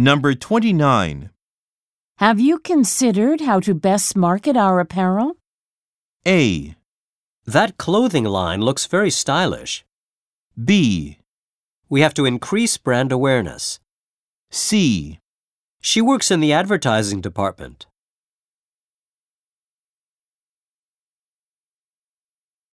Number 29. Have you considered how to best market our apparel? A. That clothing line looks very stylish. B. We have to increase brand awareness. C. She works in the advertising department.